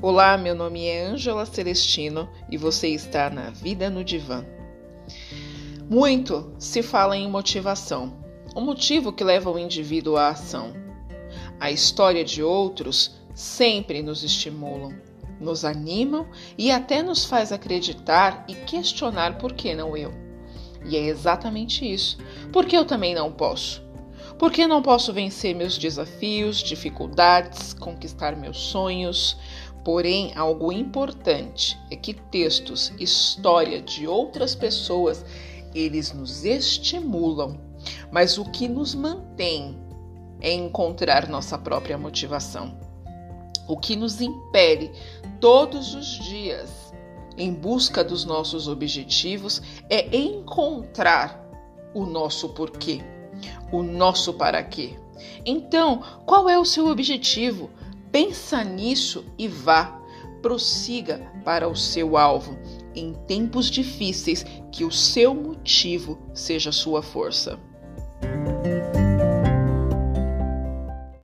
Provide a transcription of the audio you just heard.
Olá, meu nome é Ângela Celestino e você está na Vida no Divã. Muito se fala em motivação, o motivo que leva o indivíduo à ação. A história de outros sempre nos estimulam, nos animam e até nos faz acreditar e questionar por que não eu. E é exatamente isso. Por que eu também não posso? Por que não posso vencer meus desafios, dificuldades, conquistar meus sonhos? Porém, algo importante é que textos, história de outras pessoas, eles nos estimulam, mas o que nos mantém é encontrar nossa própria motivação. O que nos impele todos os dias em busca dos nossos objetivos é encontrar o nosso porquê, o nosso para quê. Então, qual é o seu objetivo? Pensa nisso e vá, prossiga para o seu alvo em tempos difíceis, que o seu motivo seja sua força.